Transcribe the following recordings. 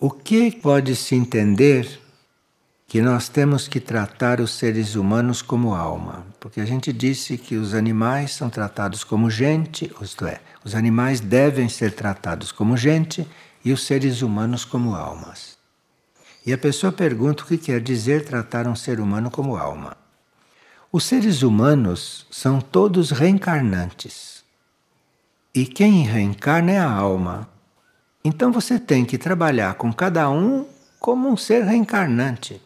O que pode se entender que nós temos que tratar os seres humanos como alma? Porque a gente disse que os animais são tratados como gente, isto é, os animais devem ser tratados como gente e os seres humanos como almas. E a pessoa pergunta o que quer dizer tratar um ser humano como alma. Os seres humanos são todos reencarnantes. E quem reencarna é a alma. Então você tem que trabalhar com cada um como um ser reencarnante.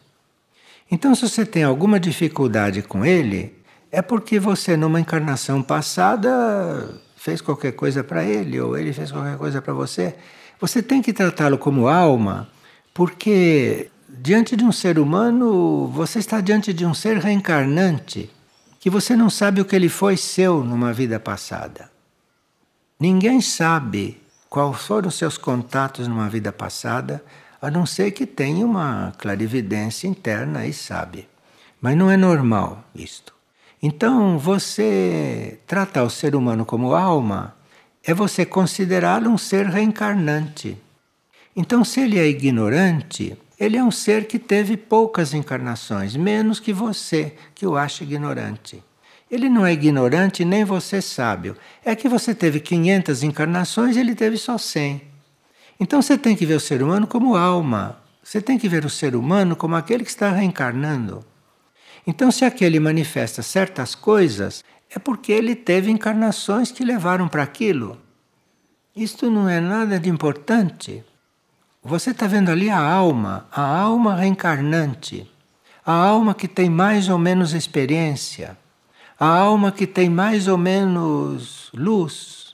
Então, se você tem alguma dificuldade com ele, é porque você, numa encarnação passada, fez qualquer coisa para ele, ou ele fez qualquer coisa para você. Você tem que tratá-lo como alma, porque diante de um ser humano, você está diante de um ser reencarnante, que você não sabe o que ele foi seu numa vida passada. Ninguém sabe quais foram os seus contatos numa vida passada, a não ser que tenha uma clarividência interna e sabe. Mas não é normal isto. Então, você tratar o ser humano como alma é você considerá-lo um ser reencarnante. Então, se ele é ignorante, ele é um ser que teve poucas encarnações, menos que você, que o acha ignorante. Ele não é ignorante nem você sábio. É que você teve 500 encarnações e ele teve só 100. Então você tem que ver o ser humano como alma. Você tem que ver o ser humano como aquele que está reencarnando. Então, se aquele manifesta certas coisas, é porque ele teve encarnações que levaram para aquilo. Isto não é nada de importante. Você está vendo ali a alma, a alma reencarnante, a alma que tem mais ou menos experiência, a alma que tem mais ou menos luz,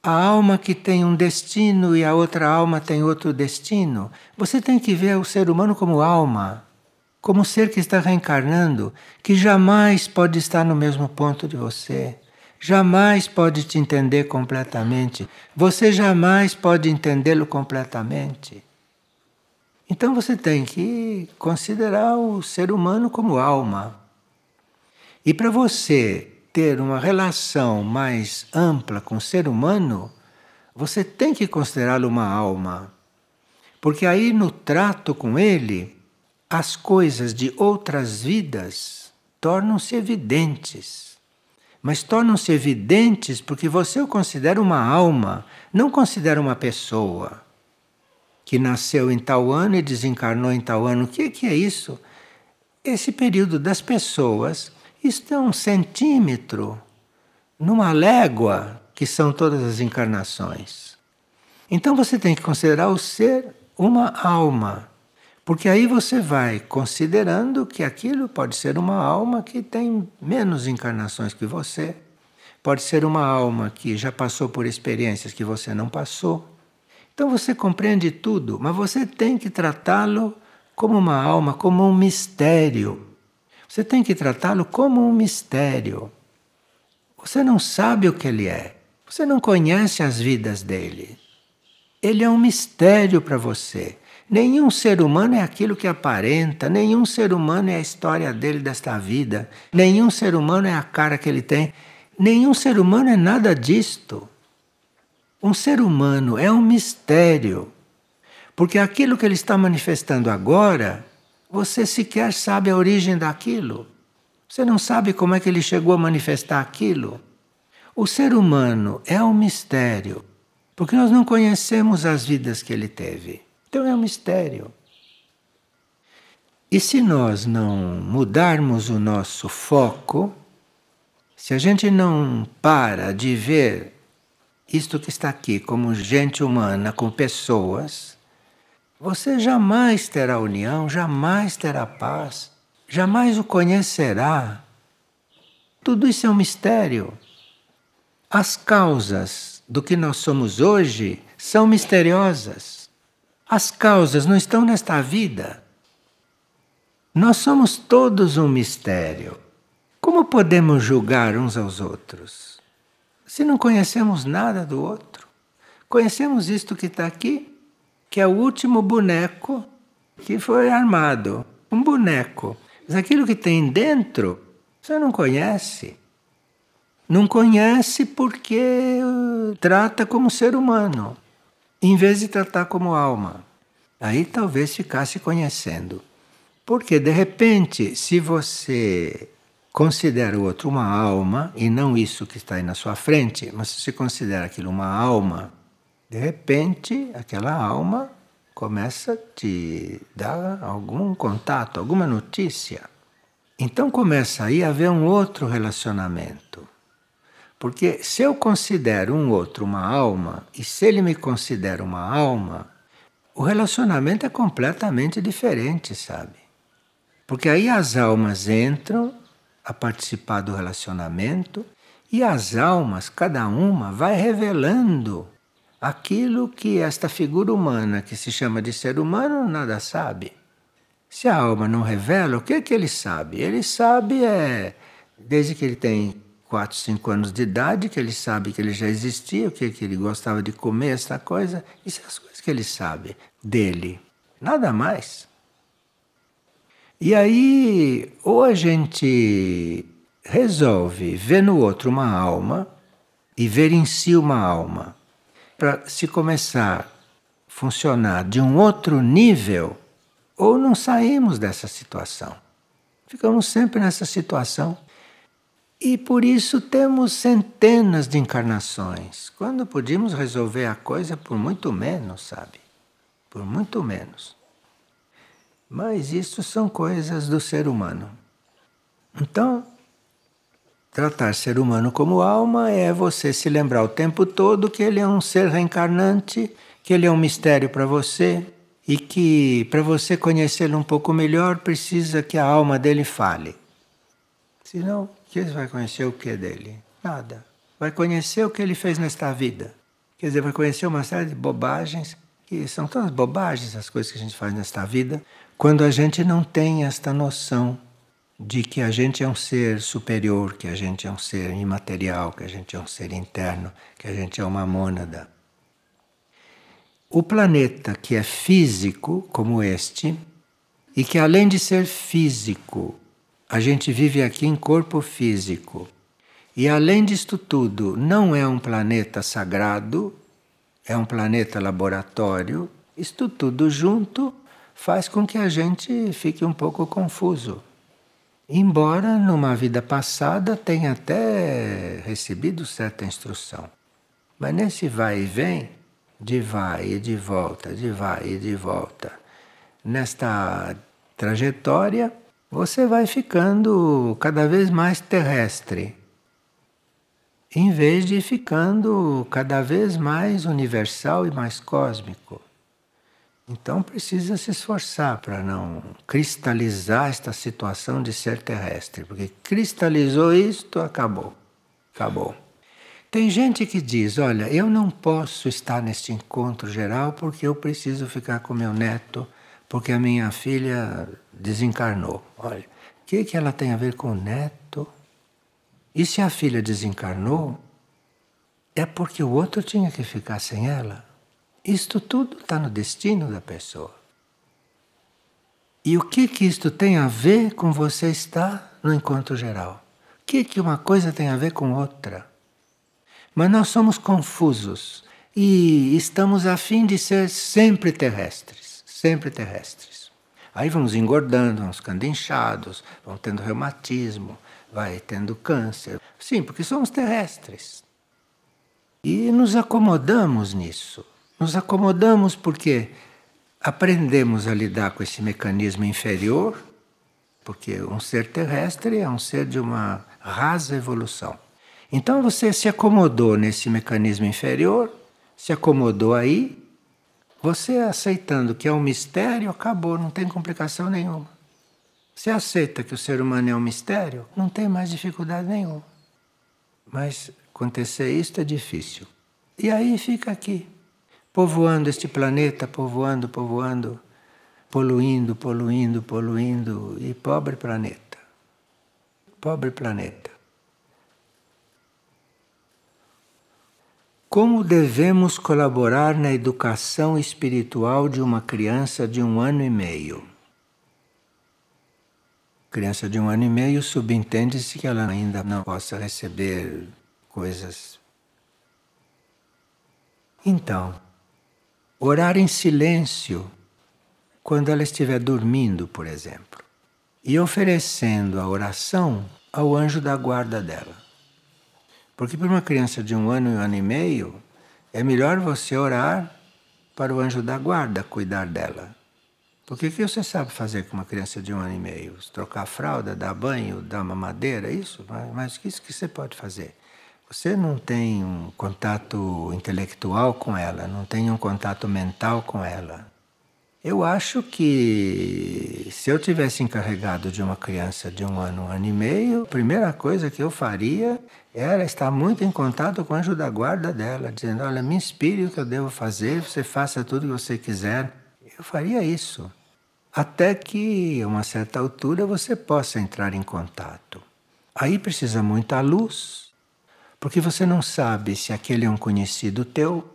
a alma que tem um destino e a outra alma tem outro destino. Você tem que ver o ser humano como alma, como ser que está reencarnando, que jamais pode estar no mesmo ponto de você. Jamais pode te entender completamente. Você jamais pode entendê-lo completamente. Então você tem que considerar o ser humano como alma. E para você ter uma relação mais ampla com o ser humano, você tem que considerá-lo uma alma. Porque aí no trato com ele, as coisas de outras vidas tornam-se evidentes. Mas tornam-se evidentes porque você o considera uma alma, não considera uma pessoa que nasceu em tal ano e desencarnou em tal ano. O que, que é isso? Esse período das pessoas isto é um centímetro numa légua que são todas as encarnações. Então você tem que considerar o ser uma alma, porque aí você vai considerando que aquilo pode ser uma alma que tem menos encarnações que você, pode ser uma alma que já passou por experiências que você não passou. Então você compreende tudo, mas você tem que tratá-lo como uma alma, como um mistério. Você tem que tratá-lo como um mistério. Você não sabe o que ele é. Você não conhece as vidas dele. Ele é um mistério para você. Nenhum ser humano é aquilo que aparenta, nenhum ser humano é a história dele desta vida, nenhum ser humano é a cara que ele tem, nenhum ser humano é nada disto. Um ser humano é um mistério, porque aquilo que ele está manifestando agora você sequer sabe a origem daquilo. Você não sabe como é que ele chegou a manifestar aquilo. O ser humano é um mistério, porque nós não conhecemos as vidas que ele teve. Então é um mistério. E se nós não mudarmos o nosso foco, se a gente não para de ver isto que está aqui como gente humana, com pessoas, você jamais terá união, jamais terá paz, jamais o conhecerá. Tudo isso é um mistério. As causas do que nós somos hoje são misteriosas. As causas não estão nesta vida. Nós somos todos um mistério. Como podemos julgar uns aos outros? Se não conhecemos nada do outro. Conhecemos isto que está aqui, que é o último boneco que foi armado. Um boneco. Mas aquilo que tem dentro, você não conhece. Não conhece porque trata como ser humano, em vez de tratar como alma. Aí talvez ficasse conhecendo. Porque de repente, se você considera o outro uma alma e não isso que está aí na sua frente, mas se você considera aquilo uma alma, de repente aquela alma começa a te dar algum contato, alguma notícia. Então começa aí a haver um outro relacionamento. Porque se eu considero um outro uma alma, e se ele me considera uma alma, o relacionamento é completamente diferente, sabe? Porque aí as almas entram a participar do relacionamento e as almas, cada uma, vai revelando aquilo que esta figura humana, que se chama de ser humano, nada sabe. Se a alma não revela, o que, é que ele sabe? Ele sabe é, desde que ele tem 4, 5 anos de idade, que ele sabe que ele já existia, o que, que ele gostava de comer, essa coisa. Isso é as coisas que ele sabe dele. Nada mais. E aí, ou a gente resolve ver no outro uma alma e ver em si uma alma, para se começar a funcionar de um outro nível ou não saímos dessa situação. Ficamos sempre nessa situação. E por isso temos centenas de encarnações, quando podíamos resolver a coisa por muito menos, sabe? Por muito menos. Mas isso são coisas do ser humano. Então, tratar ser humano como alma é você se lembrar o tempo todo que ele é um ser reencarnante, que ele é um mistério para você, e que para você conhecê-lo um pouco melhor precisa que a alma dele fale. Senão, que você vai conhecer o que dele? Nada. Vai conhecer o que ele fez nesta vida. Quer dizer, vai conhecer uma série de bobagens, que são todas bobagens as coisas que a gente faz nesta vida, quando a gente não tem esta noção de que a gente é um ser superior, que a gente é um ser imaterial, que a gente é um ser interno, que a gente é uma mônada. O planeta que é físico, como este, e que além de ser físico, a gente vive aqui em corpo físico, e além disto tudo, não é um planeta sagrado, é um planeta laboratório, isto tudo junto faz com que a gente fique um pouco confuso. Embora numa vida passada tenha até recebido certa instrução. Mas nesse vai e vem, de vai e de volta, de vai e de volta. Nesta trajetória, você vai ficando cada vez mais terrestre, em vez de ficando cada vez mais universal e mais cósmico. Então precisa se esforçar para não cristalizar esta situação de ser terrestre, porque cristalizou isto, acabou. Acabou. Tem gente que diz: Olha, eu não posso estar neste encontro geral porque eu preciso ficar com meu neto, porque a minha filha desencarnou. Olha, o que, que ela tem a ver com o neto? E se a filha desencarnou, é porque o outro tinha que ficar sem ela. Isto tudo está no destino da pessoa. E o que que isto tem a ver com você estar no encontro geral? O que que uma coisa tem a ver com outra? Mas nós somos confusos e estamos a fim de ser sempre terrestres, sempre terrestres. Aí vamos engordando, vamos ficando inchados, vamos tendo reumatismo, vai tendo câncer. Sim, porque somos terrestres. E nos acomodamos nisso. Nos acomodamos porque aprendemos a lidar com esse mecanismo inferior, porque um ser terrestre é um ser de uma rasa evolução. Então você se acomodou nesse mecanismo inferior, se acomodou aí, você aceitando que é um mistério, acabou, não tem complicação nenhuma. Você aceita que o ser humano é um mistério, não tem mais dificuldade nenhuma. Mas acontecer isso é difícil. E aí fica aqui, povoando este planeta, povoando, povoando, poluindo, poluindo, poluindo, e pobre planeta. Pobre planeta. Como devemos colaborar na educação espiritual de uma criança de um ano e meio? Criança de um ano e meio subentende-se que ela ainda não possa receber coisas. Então, orar em silêncio quando ela estiver dormindo, por exemplo, e oferecendo a oração ao anjo da guarda dela. Porque para uma criança de um ano e um ano e meio, é melhor você orar para o anjo da guarda cuidar dela. Porque o que você sabe fazer com uma criança de um ano e meio? Trocar fralda, dar banho, dar mamadeira, isso? Mas o que, que você pode fazer? Você não tem um contato intelectual com ela, não tem um contato mental com ela. Eu acho que se eu tivesse encarregado de uma criança de um ano, um ano e meio, a primeira coisa que eu faria era estar muito em contato com o anjo da guarda dela, dizendo: Olha, me inspire o que eu devo fazer, você faça tudo o que você quiser. Eu faria isso. Até que, a uma certa altura, você possa entrar em contato. Aí precisa muita luz, porque você não sabe se aquele é um conhecido teu,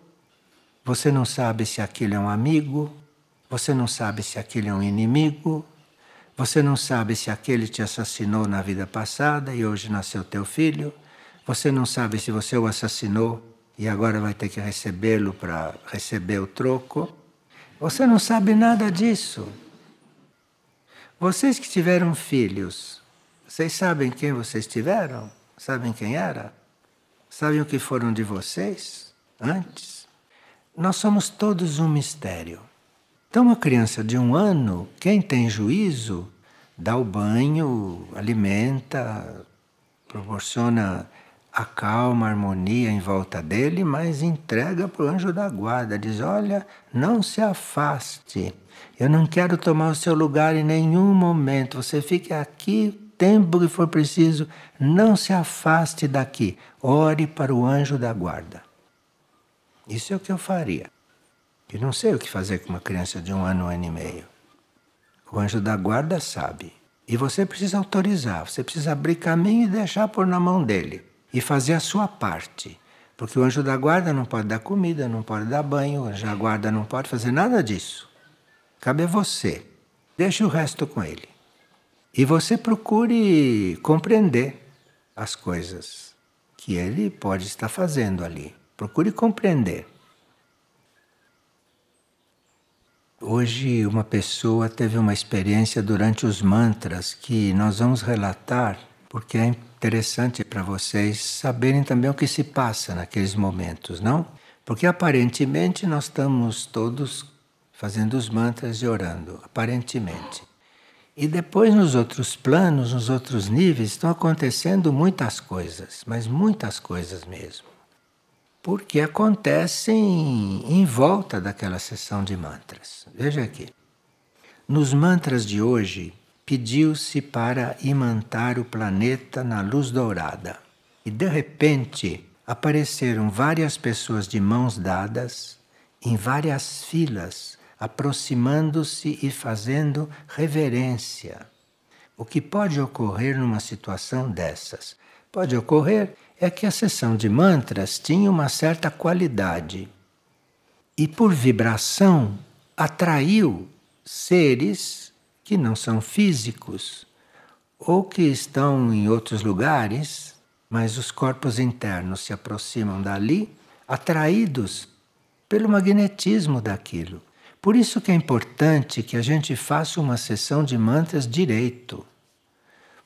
você não sabe se aquele é um amigo, você não sabe se aquele é um inimigo, você não sabe se aquele te assassinou na vida passada e hoje nasceu teu filho, você não sabe se você o assassinou e agora vai ter que recebê-lo para receber o troco. Você não sabe nada disso. Vocês que tiveram filhos, vocês sabem quem vocês tiveram? Sabem quem era? Sabem o que foram de vocês antes? Nós somos todos um mistério. Então, uma criança de um ano, quem tem juízo, dá o banho, alimenta, proporciona a calma, a harmonia em volta dele, mas entrega para o anjo da guarda. Diz: Olha, não se afaste. Eu não quero tomar o seu lugar em nenhum momento. Você fique aqui tempo que for preciso. Não se afaste daqui. Ore para o anjo da guarda. Isso é o que eu faria. E não sei o que fazer com uma criança de um ano, um ano e meio. O anjo da guarda sabe. E você precisa autorizar, você precisa abrir caminho e deixar por na mão dele. E fazer a sua parte. Porque o anjo da guarda não pode dar comida, não pode dar banho, o anjo da guarda não pode fazer nada disso. Cabe a você. Deixe o resto com ele. E você procure compreender as coisas que ele pode estar fazendo ali. Procure compreender. Hoje, uma pessoa teve uma experiência durante os mantras que nós vamos relatar, porque é interessante para vocês saberem também o que se passa naqueles momentos, não? Porque aparentemente nós estamos todos fazendo os mantras e orando, aparentemente. E depois, nos outros planos, nos outros níveis, estão acontecendo muitas coisas, mas muitas coisas mesmo porque acontecem em volta daquela sessão de mantras. Veja aqui. Nos mantras de hoje, pediu-se para imantar o planeta na luz dourada. E de repente apareceram várias pessoas de mãos dadas, em várias filas, aproximando-se e fazendo reverência. O que pode ocorrer numa situação dessas? Pode ocorrer é que a sessão de mantras tinha uma certa qualidade e, por vibração, atraiu seres que não são físicos ou que estão em outros lugares, mas os corpos internos se aproximam dali, atraídos pelo magnetismo daquilo. Por isso que é importante que a gente faça uma sessão de mantras direito.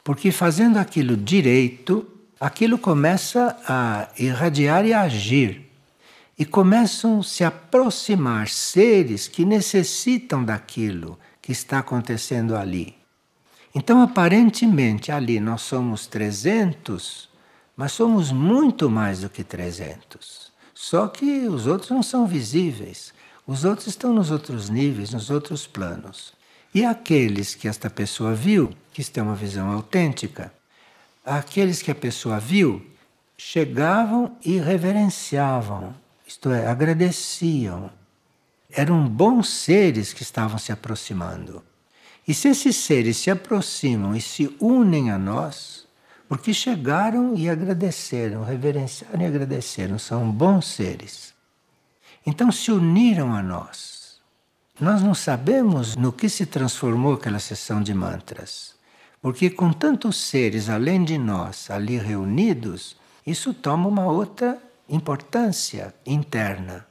Porque fazendo aquilo direito, aquilo começa a irradiar e a agir. E começam a se aproximar seres que necessitam daquilo que está acontecendo ali. Então, aparentemente, ali nós somos 300, mas somos muito mais do que 300. Só que os outros não são visíveis. Os outros estão nos outros níveis, nos outros planos. E aqueles que esta pessoa viu, que isto é uma visão autêntica, aqueles que a pessoa viu chegavam e reverenciavam, isto é, agradeciam. Eram bons seres que estavam se aproximando. E se esses seres se aproximam e se unem a nós, porque chegaram e agradeceram, reverenciaram e agradeceram, são bons seres. Então se uniram a nós. Nós não sabemos no que se transformou aquela sessão de mantras. Porque com tantos seres além de nós ali reunidos, isso toma uma outra importância interna.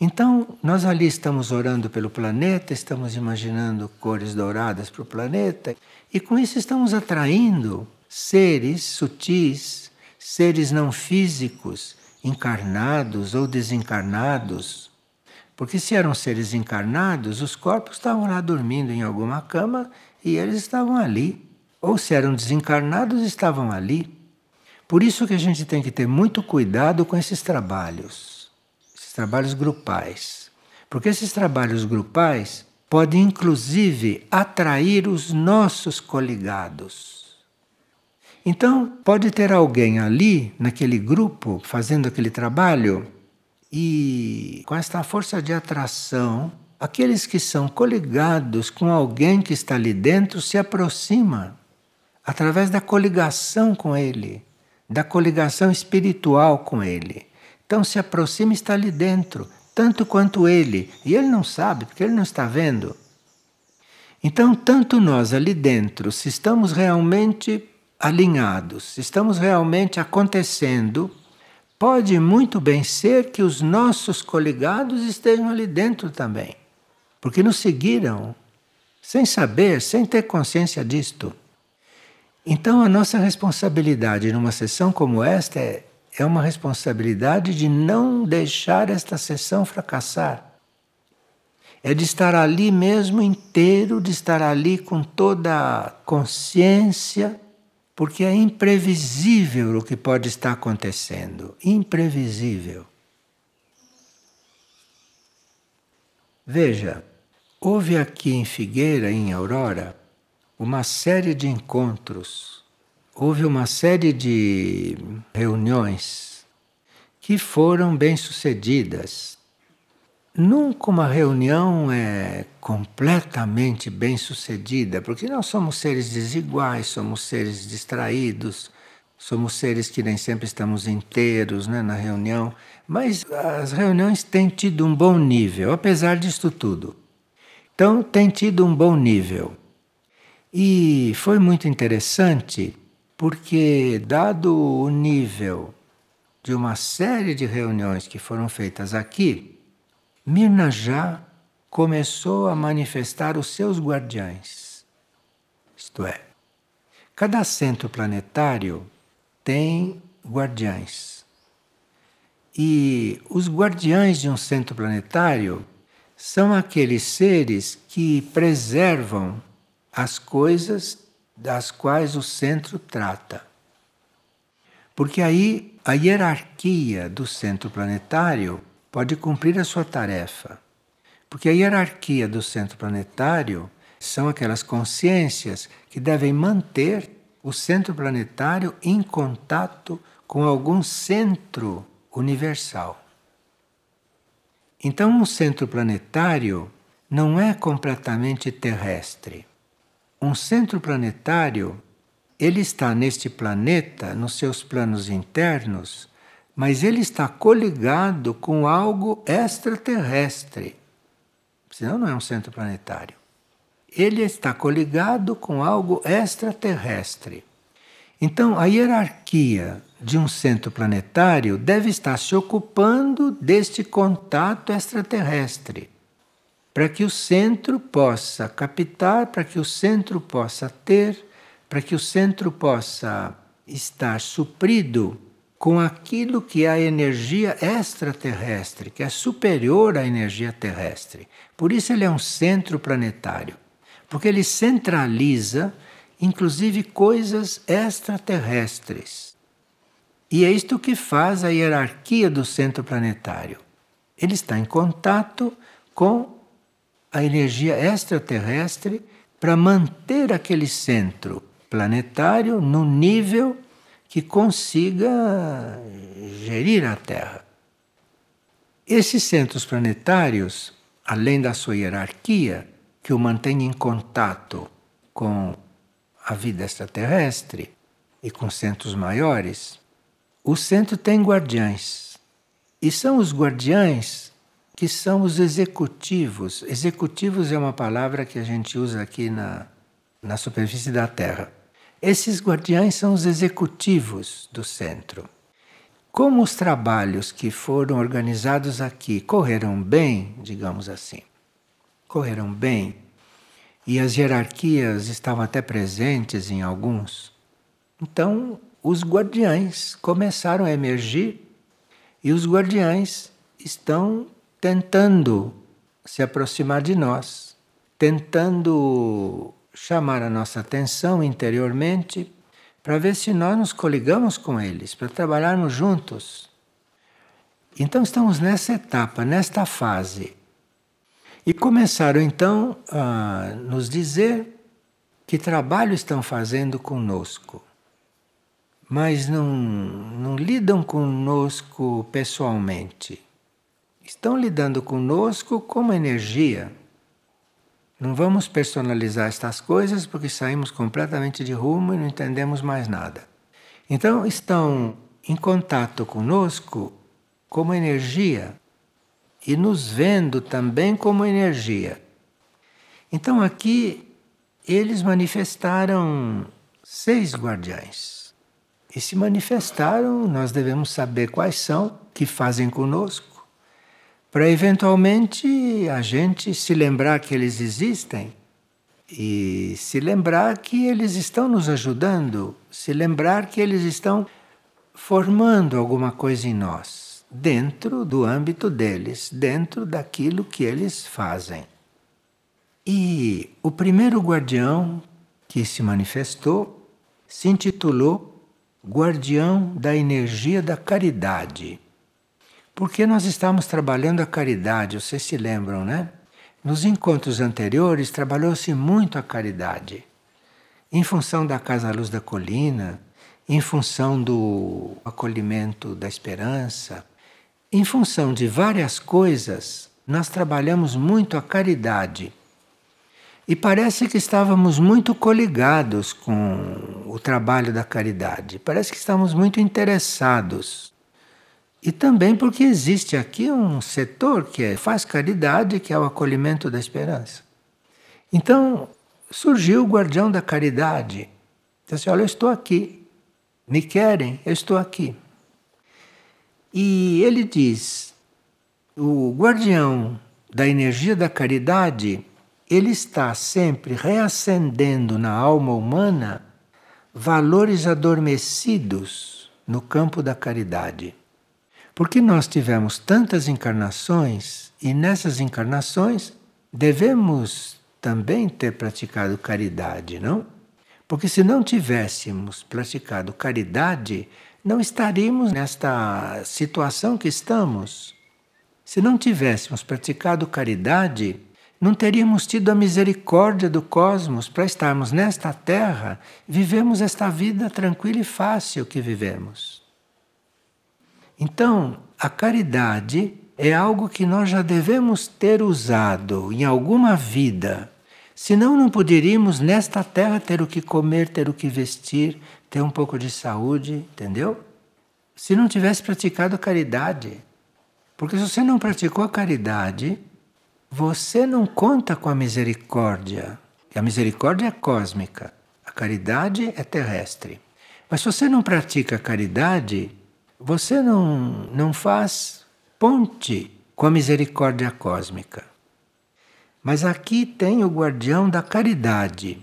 Então, nós ali estamos orando pelo planeta, estamos imaginando cores douradas para o planeta, e com isso estamos atraindo seres sutis, seres não físicos, encarnados ou desencarnados. Porque se eram seres encarnados, os corpos estavam lá dormindo em alguma cama e eles estavam ali. Ou se eram desencarnados, estavam ali. Por isso que a gente tem que ter muito cuidado com esses trabalhos, esses trabalhos grupais. Porque esses trabalhos grupais podem inclusive atrair os nossos coligados. Então, pode ter alguém ali, naquele grupo, fazendo aquele trabalho, e com esta força de atração, aqueles que são coligados com alguém que está ali dentro se aproxima através da coligação com ele da coligação espiritual com ele. Então se aproxima e está ali dentro, tanto quanto ele. E ele não sabe, porque ele não está vendo. Então, tanto nós ali dentro, se estamos realmente alinhados, estamos realmente acontecendo, pode muito bem ser que os nossos coligados estejam ali dentro também. Porque nos seguiram, sem saber, sem ter consciência disto. Então, a nossa responsabilidade numa sessão como esta é, é uma responsabilidade de não deixar esta sessão fracassar. É de estar ali mesmo inteiro, de estar ali com toda a consciência, porque é imprevisível o que pode estar acontecendo imprevisível. Veja, houve aqui em Figueira, em Aurora, uma série de encontros, houve uma série de reuniões que foram bem sucedidas. Nunca uma reunião é completamente bem sucedida, porque nós somos seres desiguais, somos seres distraídos, somos seres que nem sempre estamos inteiros né, na reunião, mas as reuniões têm tido um bom nível, apesar disto tudo. Então, tem tido um bom nível. E foi muito interessante porque, dado o nível de uma série de reuniões que foram feitas aqui, Mirna já começou a manifestar os seus guardiães. Isto é, cada centro planetário tem guardiães. E os guardiães de um centro planetário são aqueles seres que preservam as coisas das quais o centro trata. Porque aí a hierarquia do centro planetário pode cumprir a sua tarefa. Porque a hierarquia do centro planetário são aquelas consciências que devem manter o centro planetário em contato com algum centro universal. Então, um centro planetário não é completamente terrestre. Um centro planetário, ele está neste planeta, nos seus planos internos, mas ele está coligado com algo extraterrestre. Senão não é um centro planetário. Ele está coligado com algo extraterrestre. Então, a hierarquia de um centro planetário deve estar se ocupando deste contato extraterrestre para que o centro possa captar, para que o centro possa ter, para que o centro possa estar suprido com aquilo que é a energia extraterrestre, que é superior à energia terrestre. Por isso ele é um centro planetário, porque ele centraliza inclusive coisas extraterrestres. E é isto que faz a hierarquia do centro planetário. Ele está em contato com a energia extraterrestre para manter aquele centro planetário no nível que consiga gerir a Terra. Esses centros planetários, além da sua hierarquia, que o mantém em contato com a vida extraterrestre e com centros maiores, o centro tem guardiães. E são os guardiães que são os executivos. Executivos é uma palavra que a gente usa aqui na, na superfície da Terra. Esses guardiães são os executivos do centro. como os trabalhos que foram organizados aqui correram bem, digamos assim, correram bem, e as hierarquias estavam até presentes em alguns, então os guardiães começaram a emergir e os guardiães estão tentando se aproximar de nós, tentando chamar a nossa atenção interiormente para ver se nós nos coligamos com eles, para trabalharmos juntos. Então estamos nessa etapa, nesta fase. E começaram então a nos dizer que trabalho estão fazendo conosco, mas não, não lidam conosco pessoalmente. Estão lidando conosco como energia. Não vamos personalizar estas coisas porque saímos completamente de rumo e não entendemos mais nada. Então, estão em contato conosco como energia e nos vendo também como energia. Então, aqui eles manifestaram seis guardiães. E se manifestaram, nós devemos saber quais são, que fazem conosco para eventualmente a gente se lembrar que eles existem e se lembrar que eles estão nos ajudando, se lembrar que eles estão formando alguma coisa em nós, dentro do âmbito deles, dentro daquilo que eles fazem. E o primeiro guardião que se manifestou se intitulou Guardião da Energia da Caridade. Porque nós estamos trabalhando a caridade, vocês se lembram, né? Nos encontros anteriores trabalhou-se muito a caridade. Em função da Casa Luz da Colina, em função do acolhimento da esperança, em função de várias coisas, nós trabalhamos muito a caridade. E parece que estávamos muito coligados com o trabalho da caridade. Parece que estamos muito interessados. E também porque existe aqui um setor que é, faz caridade, que é o acolhimento da esperança. Então, surgiu o guardião da caridade. Disse assim, olha, eu estou aqui. Me querem? Eu estou aqui. E ele diz, o guardião da energia da caridade, ele está sempre reacendendo na alma humana valores adormecidos no campo da caridade. Porque nós tivemos tantas encarnações e nessas encarnações devemos também ter praticado caridade, não? Porque se não tivéssemos praticado caridade, não estaríamos nesta situação que estamos. Se não tivéssemos praticado caridade, não teríamos tido a misericórdia do cosmos para estarmos nesta terra, vivemos esta vida tranquila e fácil que vivemos. Então, a caridade é algo que nós já devemos ter usado em alguma vida. Senão, não poderíamos nesta terra ter o que comer, ter o que vestir, ter um pouco de saúde, entendeu? Se não tivesse praticado caridade. Porque se você não praticou a caridade, você não conta com a misericórdia. E a misericórdia é cósmica, a caridade é terrestre. Mas se você não pratica a caridade, você não, não faz ponte com a misericórdia cósmica. Mas aqui tem o guardião da caridade.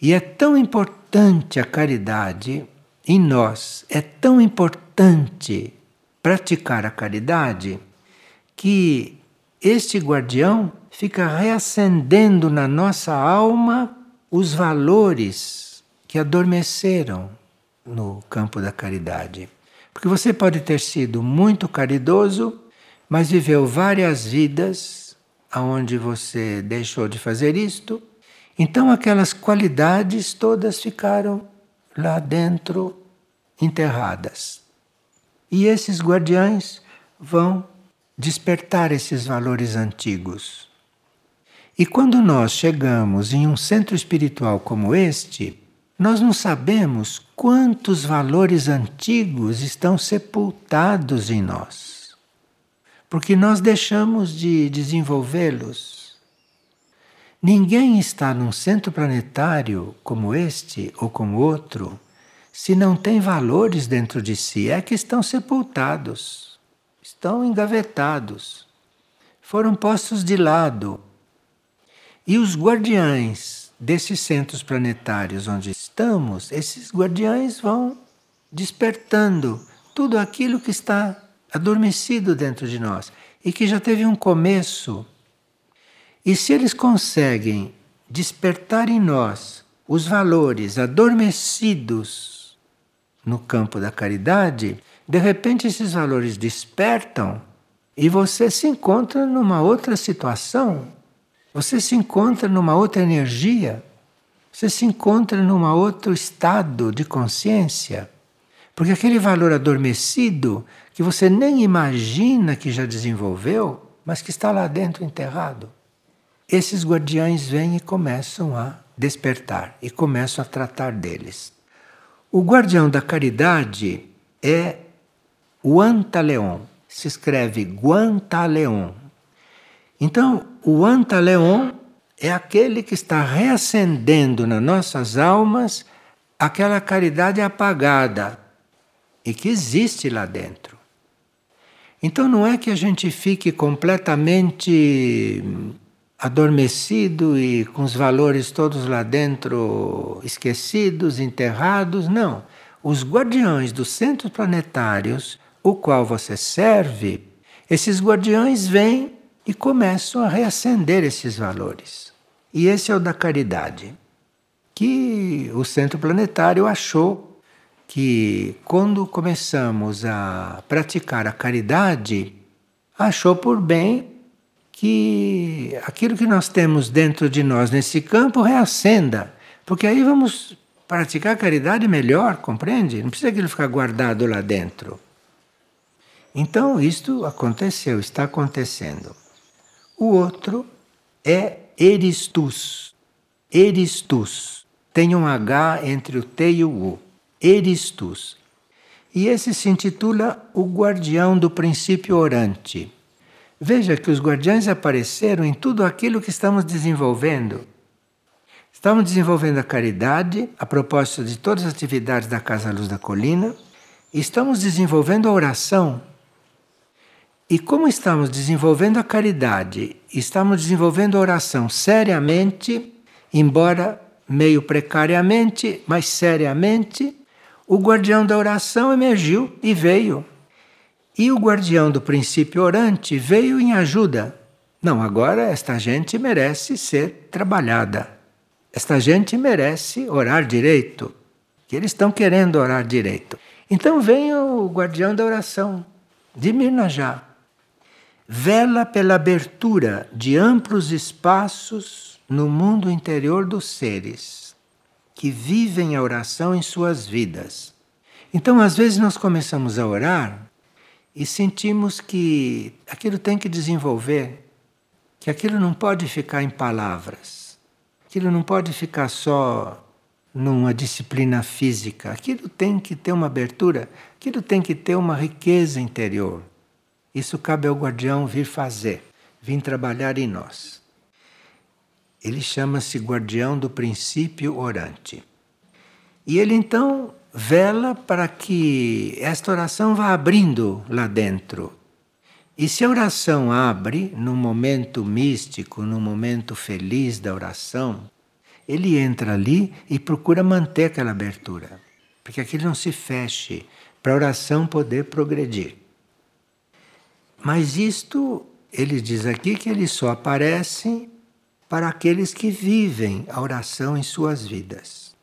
E é tão importante a caridade em nós, é tão importante praticar a caridade, que este guardião fica reacendendo na nossa alma os valores que adormeceram no campo da caridade. Porque você pode ter sido muito caridoso, mas viveu várias vidas aonde você deixou de fazer isto. Então aquelas qualidades todas ficaram lá dentro enterradas. E esses guardiães vão despertar esses valores antigos. E quando nós chegamos em um centro espiritual como este, nós não sabemos quantos valores antigos estão sepultados em nós, porque nós deixamos de desenvolvê-los. Ninguém está num centro planetário como este ou como outro se não têm valores dentro de si? É que estão sepultados, estão engavetados, foram postos de lado. E os guardiães desses centros planetários onde estamos, esses guardiães vão despertando tudo aquilo que está adormecido dentro de nós e que já teve um começo. E se eles conseguem despertar em nós os valores adormecidos no campo da caridade, de repente esses valores despertam e você se encontra numa outra situação, você se encontra numa outra energia, você se encontra num outro estado de consciência. Porque aquele valor adormecido que você nem imagina que já desenvolveu, mas que está lá dentro enterrado. Esses guardiães vêm e começam a despertar e começam a tratar deles. O guardião da caridade é o Antaleon. Se escreve Guantaleon. Então, o Antaleon é aquele que está reacendendo nas nossas almas aquela caridade apagada, e que existe lá dentro. Então não é que a gente fique completamente adormecido e com os valores todos lá dentro esquecidos, enterrados, não. Os guardiões dos centros planetários, o qual você serve, esses guardiões vêm e começam a reacender esses valores. E esse é o da caridade, que o centro planetário achou que quando começamos a praticar a caridade, achou por bem que aquilo que nós temos dentro de nós nesse campo reacenda, porque aí vamos praticar a caridade melhor, compreende? Não precisa aquilo ficar guardado lá dentro. Então, isto aconteceu, está acontecendo. O outro é eristus. Eristus. Tem um H entre o T e o U. Eristus. E esse se intitula O Guardião do Princípio Orante. Veja que os guardiães apareceram em tudo aquilo que estamos desenvolvendo. Estamos desenvolvendo a caridade a propósito de todas as atividades da Casa Luz da Colina. Estamos desenvolvendo a oração. E como estamos desenvolvendo a caridade, estamos desenvolvendo a oração seriamente, embora meio precariamente, mas seriamente, o guardião da oração emergiu e veio. E o guardião do princípio orante veio em ajuda. Não, agora esta gente merece ser trabalhada. Esta gente merece orar direito. Que eles estão querendo orar direito. Então vem o guardião da oração, de Mirnajá. Vela pela abertura de amplos espaços no mundo interior dos seres que vivem a oração em suas vidas. Então, às vezes, nós começamos a orar e sentimos que aquilo tem que desenvolver, que aquilo não pode ficar em palavras, aquilo não pode ficar só numa disciplina física, aquilo tem que ter uma abertura, aquilo tem que ter uma riqueza interior. Isso cabe ao guardião vir fazer, vir trabalhar em nós. Ele chama-se guardião do princípio orante. E ele então vela para que esta oração vá abrindo lá dentro. E se a oração abre num momento místico, num momento feliz da oração, ele entra ali e procura manter aquela abertura, porque aquilo não se feche, para a oração poder progredir. Mas isto, ele diz aqui que ele só aparece para aqueles que vivem a oração em suas vidas.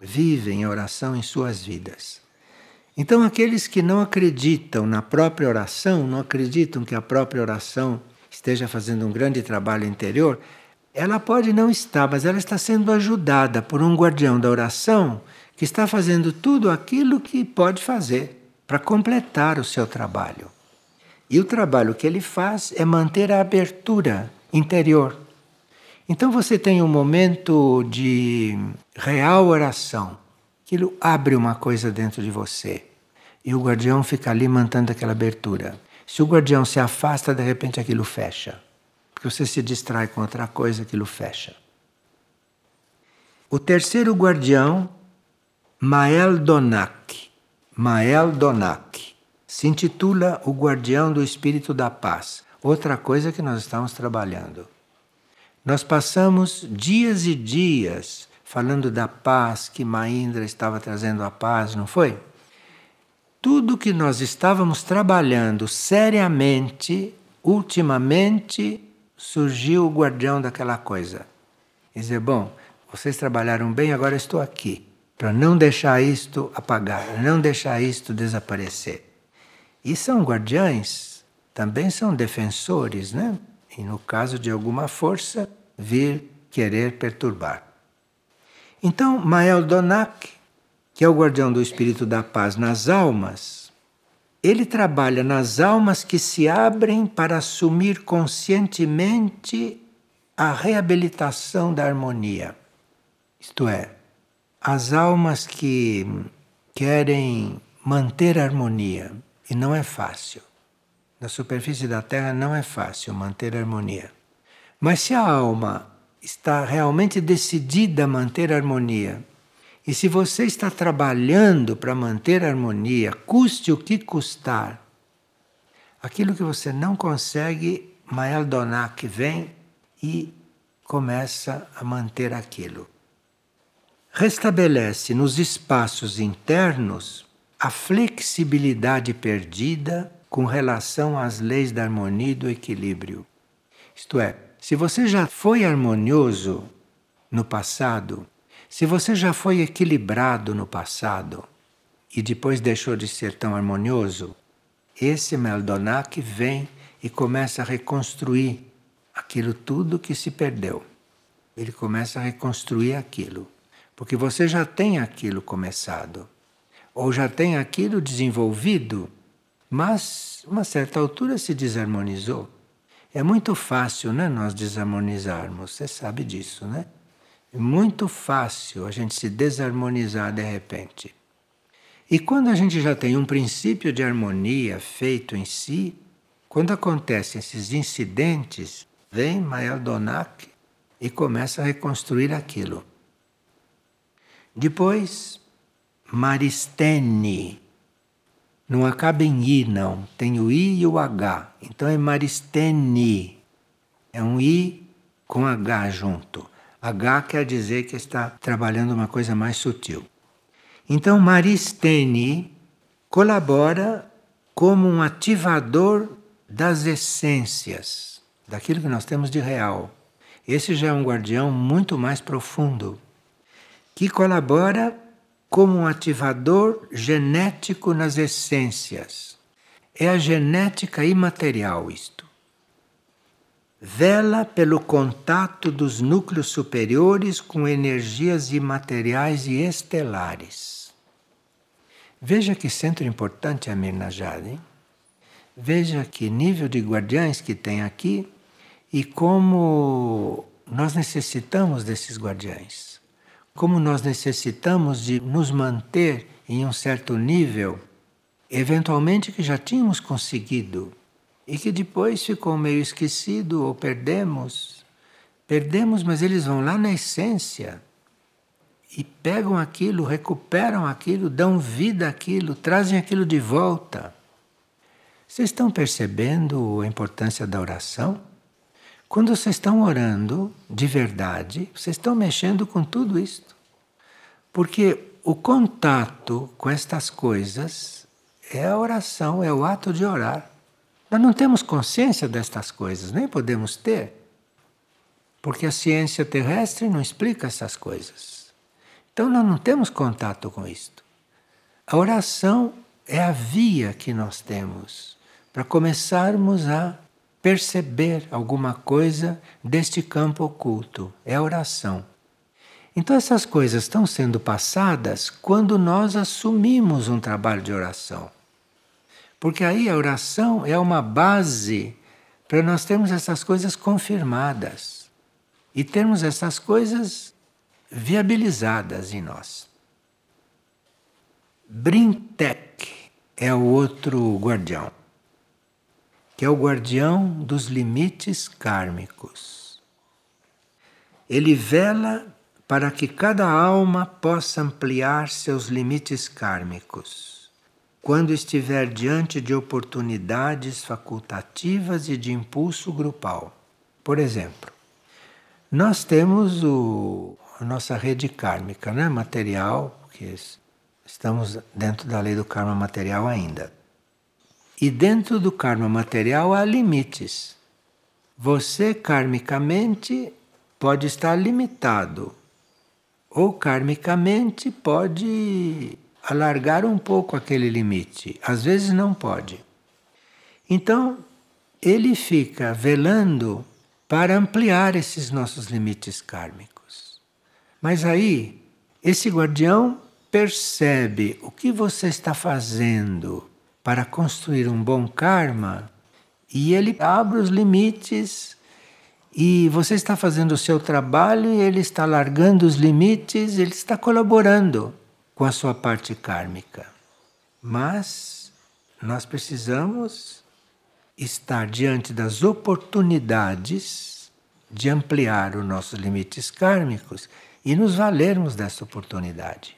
Vivem a oração em suas vidas. Então, aqueles que não acreditam na própria oração, não acreditam que a própria oração esteja fazendo um grande trabalho interior, ela pode não estar, mas ela está sendo ajudada por um guardião da oração que está fazendo tudo aquilo que pode fazer para completar o seu trabalho. E o trabalho que ele faz é manter a abertura interior então você tem um momento de real oração. Aquilo abre uma coisa dentro de você. E o guardião fica ali mantendo aquela abertura. Se o guardião se afasta, de repente aquilo fecha. Porque você se distrai com outra coisa, aquilo fecha. O terceiro guardião Mael Donak. Mael Donak. Se intitula O Guardião do Espírito da Paz. Outra coisa que nós estamos trabalhando. Nós passamos dias e dias falando da paz que Maindra estava trazendo a paz, não foi? Tudo que nós estávamos trabalhando seriamente, ultimamente surgiu o guardião daquela coisa. E dizer, bom, vocês trabalharam bem, agora estou aqui, para não deixar isto apagar, não deixar isto desaparecer. E são guardiães, também são defensores, né? E no caso de alguma força, vir querer perturbar. Então, Mael Donak, que é o guardião do espírito da paz nas almas, ele trabalha nas almas que se abrem para assumir conscientemente a reabilitação da harmonia. Isto é, as almas que querem manter a harmonia, e não é fácil. Na superfície da Terra não é fácil manter a harmonia. Mas se a alma está realmente decidida a manter a harmonia, e se você está trabalhando para manter a harmonia, custe o que custar, aquilo que você não consegue, Mael Donak vem e começa a manter aquilo. Restabelece nos espaços internos a flexibilidade perdida com relação às leis da harmonia e do equilíbrio. Isto é, se você já foi harmonioso no passado, se você já foi equilibrado no passado e depois deixou de ser tão harmonioso, esse Meldonac vem e começa a reconstruir aquilo tudo que se perdeu. Ele começa a reconstruir aquilo, porque você já tem aquilo começado, ou já tem aquilo desenvolvido, mas uma certa altura se desarmonizou. É muito fácil né, nós desarmonizarmos, você sabe disso, né? É muito fácil a gente se desarmonizar de repente. E quando a gente já tem um princípio de harmonia feito em si, quando acontecem esses incidentes, vem Mael Donak e começa a reconstruir aquilo. Depois, Maristene, não acaba em I, não. Tem o I e o H. Então é Maristeni. É um I com H junto. H quer dizer que está trabalhando uma coisa mais sutil. Então, Maristeni colabora como um ativador das essências, daquilo que nós temos de real. Esse já é um guardião muito mais profundo, que colabora como um ativador genético nas essências. É a genética imaterial isto. Vela pelo contato dos núcleos superiores com energias imateriais e estelares. Veja que centro importante é a Mirnajad, hein? Veja que nível de guardiães que tem aqui e como nós necessitamos desses guardiães como nós necessitamos de nos manter em um certo nível, eventualmente que já tínhamos conseguido e que depois ficou meio esquecido ou perdemos. Perdemos, mas eles vão lá na essência e pegam aquilo, recuperam aquilo, dão vida àquilo, trazem aquilo de volta. Vocês estão percebendo a importância da oração? Quando vocês estão orando de verdade, vocês estão mexendo com tudo isto. Porque o contato com estas coisas é a oração, é o ato de orar. Nós não temos consciência destas coisas, nem podemos ter. Porque a ciência terrestre não explica essas coisas. Então nós não temos contato com isto. A oração é a via que nós temos para começarmos a perceber alguma coisa deste campo oculto. É a oração. Então, essas coisas estão sendo passadas quando nós assumimos um trabalho de oração. Porque aí a oração é uma base para nós termos essas coisas confirmadas e termos essas coisas viabilizadas em nós. Brintek é o outro guardião que é o guardião dos limites kármicos. Ele vela para que cada alma possa ampliar seus limites kármicos, quando estiver diante de oportunidades facultativas e de impulso grupal. Por exemplo, nós temos o, a nossa rede kármica, né? material, porque estamos dentro da lei do karma material ainda. E dentro do karma material há limites. Você karmicamente pode estar limitado, ou karmicamente pode alargar um pouco aquele limite. Às vezes não pode. Então, ele fica velando para ampliar esses nossos limites kármicos. Mas aí, esse guardião percebe o que você está fazendo para construir um bom karma e ele abre os limites e você está fazendo o seu trabalho e ele está largando os limites, ele está colaborando com a sua parte kármica. Mas nós precisamos estar diante das oportunidades de ampliar os nossos limites kármicos e nos valermos dessa oportunidade.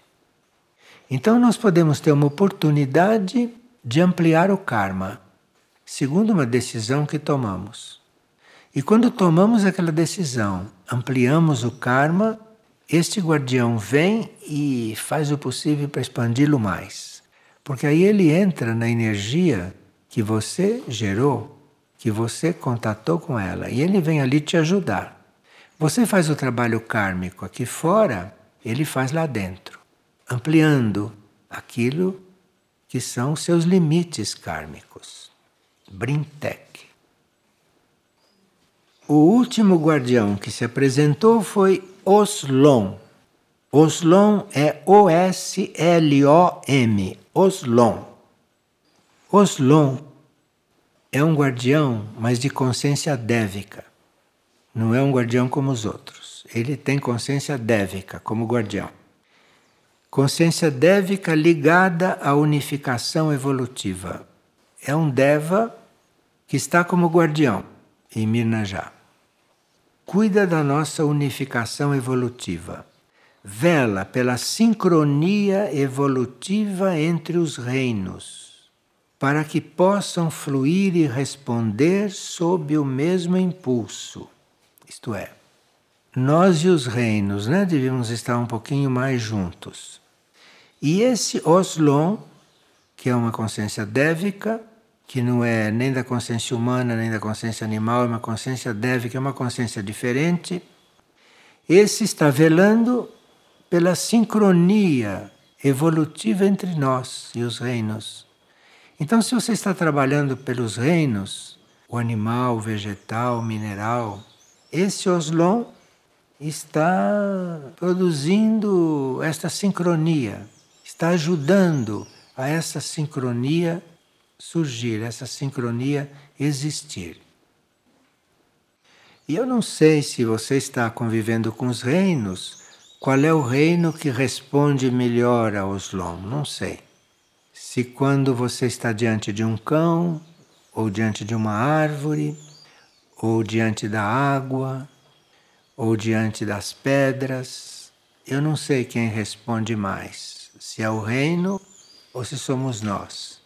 Então nós podemos ter uma oportunidade de ampliar o karma segundo uma decisão que tomamos. E quando tomamos aquela decisão, ampliamos o karma, este guardião vem e faz o possível para expandi-lo mais. Porque aí ele entra na energia que você gerou, que você contatou com ela, e ele vem ali te ajudar. Você faz o trabalho kármico aqui fora, ele faz lá dentro, ampliando aquilo que são seus limites kármicos. Brintek. O último guardião que se apresentou foi Oslon. Oslon é O-S-L-O-M. Oslon. Oslon é um guardião, mas de consciência dévica. Não é um guardião como os outros. Ele tem consciência dévica como guardião. Consciência dévica ligada à unificação evolutiva. É um Deva que está como guardião em Mirnajá. Cuida da nossa unificação evolutiva. Vela pela sincronia evolutiva entre os reinos, para que possam fluir e responder sob o mesmo impulso. Isto é, nós e os reinos né, devíamos estar um pouquinho mais juntos. E esse Oslon, que é uma consciência dévica, que não é nem da consciência humana nem da consciência animal, é uma consciência que é uma consciência diferente. Esse está velando pela sincronia evolutiva entre nós e os reinos. Então, se você está trabalhando pelos reinos, o animal, o vegetal, o mineral, esse Oslon está produzindo esta sincronia, está ajudando a essa sincronia surgir, essa sincronia existir. E eu não sei se você está convivendo com os reinos, qual é o reino que responde melhor ao Oslom, não sei. Se quando você está diante de um cão, ou diante de uma árvore, ou diante da água, ou diante das pedras, eu não sei quem responde mais, se é o reino ou se somos nós.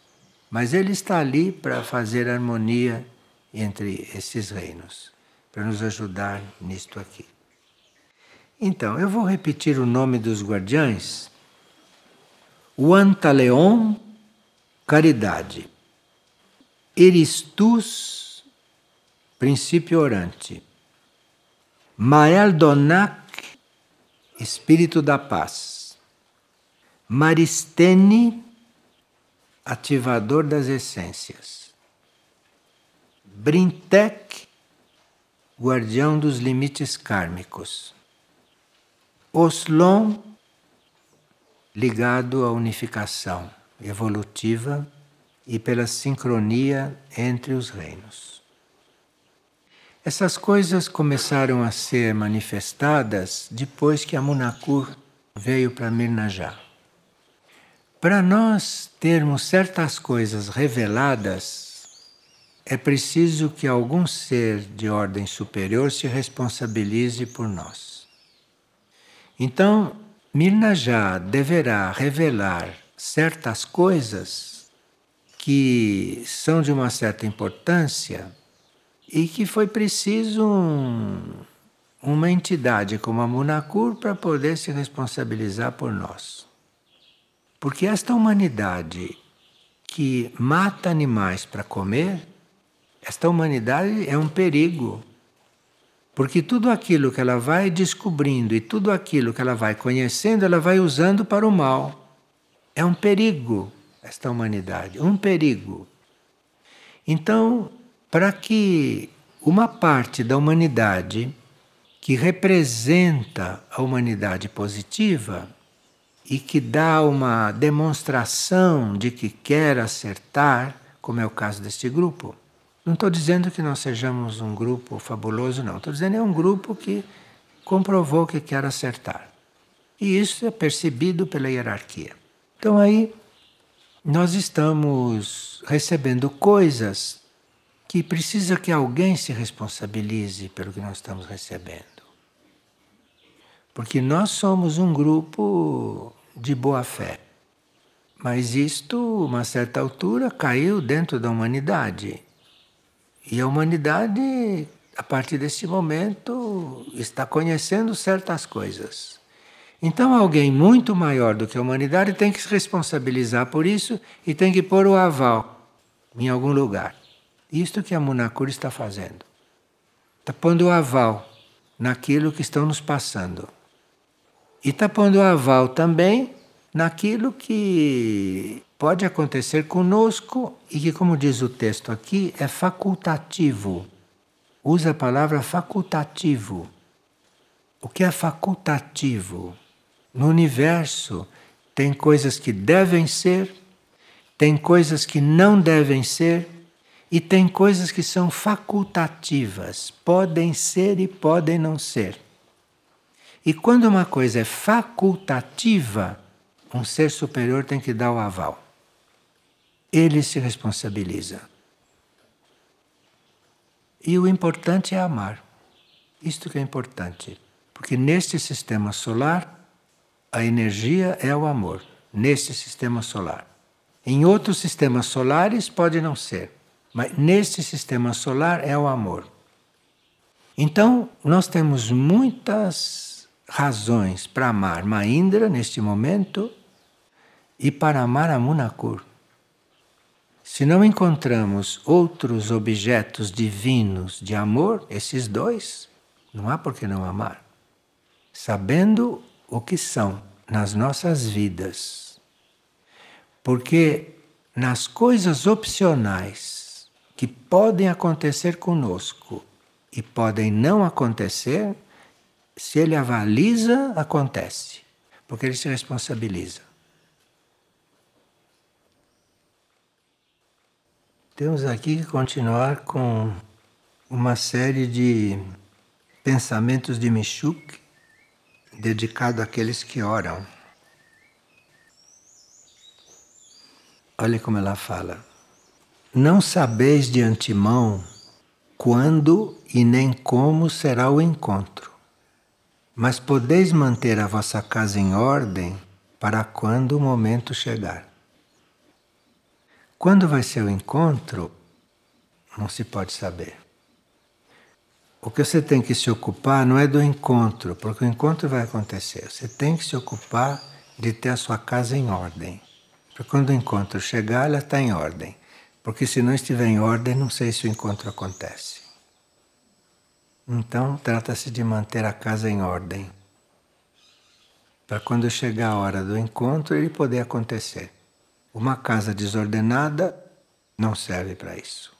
Mas ele está ali para fazer harmonia entre esses reinos, para nos ajudar nisto aqui. Então, eu vou repetir o nome dos guardiães. O Antaleon, caridade. Eristus, princípio orante. Maeldonac, espírito da paz. Maristene, ativador das essências. Brintek, guardião dos limites kármicos. Oslon, ligado à unificação evolutiva e pela sincronia entre os reinos. Essas coisas começaram a ser manifestadas depois que a Munakur veio para Mirnajá. Para nós termos certas coisas reveladas, é preciso que algum ser de ordem superior se responsabilize por nós. Então, Mirna já deverá revelar certas coisas que são de uma certa importância e que foi preciso um, uma entidade como a Munakur para poder se responsabilizar por nós. Porque esta humanidade que mata animais para comer, esta humanidade é um perigo. Porque tudo aquilo que ela vai descobrindo e tudo aquilo que ela vai conhecendo, ela vai usando para o mal. É um perigo esta humanidade, um perigo. Então, para que uma parte da humanidade que representa a humanidade positiva e que dá uma demonstração de que quer acertar, como é o caso deste grupo. Não estou dizendo que nós sejamos um grupo fabuloso, não. Estou dizendo que é um grupo que comprovou que quer acertar. E isso é percebido pela hierarquia. Então aí nós estamos recebendo coisas que precisa que alguém se responsabilize pelo que nós estamos recebendo. Porque nós somos um grupo de boa fé. Mas isto, uma certa altura, caiu dentro da humanidade. E a humanidade, a partir desse momento, está conhecendo certas coisas. Então, alguém muito maior do que a humanidade tem que se responsabilizar por isso e tem que pôr o aval em algum lugar. Isto que a Munakura está fazendo. Está pondo o aval naquilo que estão nos passando. E está pondo aval também naquilo que pode acontecer conosco e que, como diz o texto aqui, é facultativo. Usa a palavra facultativo. O que é facultativo? No universo tem coisas que devem ser, tem coisas que não devem ser e tem coisas que são facultativas, podem ser e podem não ser. E quando uma coisa é facultativa, um ser superior tem que dar o aval. Ele se responsabiliza. E o importante é amar. Isto que é importante. Porque neste sistema solar a energia é o amor, neste sistema solar. Em outros sistemas solares pode não ser, mas neste sistema solar é o amor. Então, nós temos muitas razões para amar Maindra neste momento e para amar a Munakur. Se não encontramos outros objetos divinos de amor, esses dois, não há por que não amar. Sabendo o que são nas nossas vidas. Porque nas coisas opcionais que podem acontecer conosco e podem não acontecer, se ele avaliza, acontece, porque ele se responsabiliza. Temos aqui que continuar com uma série de pensamentos de Michuk dedicado àqueles que oram. Olha como ela fala. Não sabeis de antemão quando e nem como será o encontro, mas podeis manter a vossa casa em ordem para quando o momento chegar. Quando vai ser o encontro, não se pode saber. O que você tem que se ocupar não é do encontro, porque o encontro vai acontecer. Você tem que se ocupar de ter a sua casa em ordem. Para quando o encontro chegar, ela está em ordem. Porque se não estiver em ordem, não sei se o encontro acontece. Então, trata-se de manter a casa em ordem. Para quando chegar a hora do encontro, ele poder acontecer. Uma casa desordenada não serve para isso.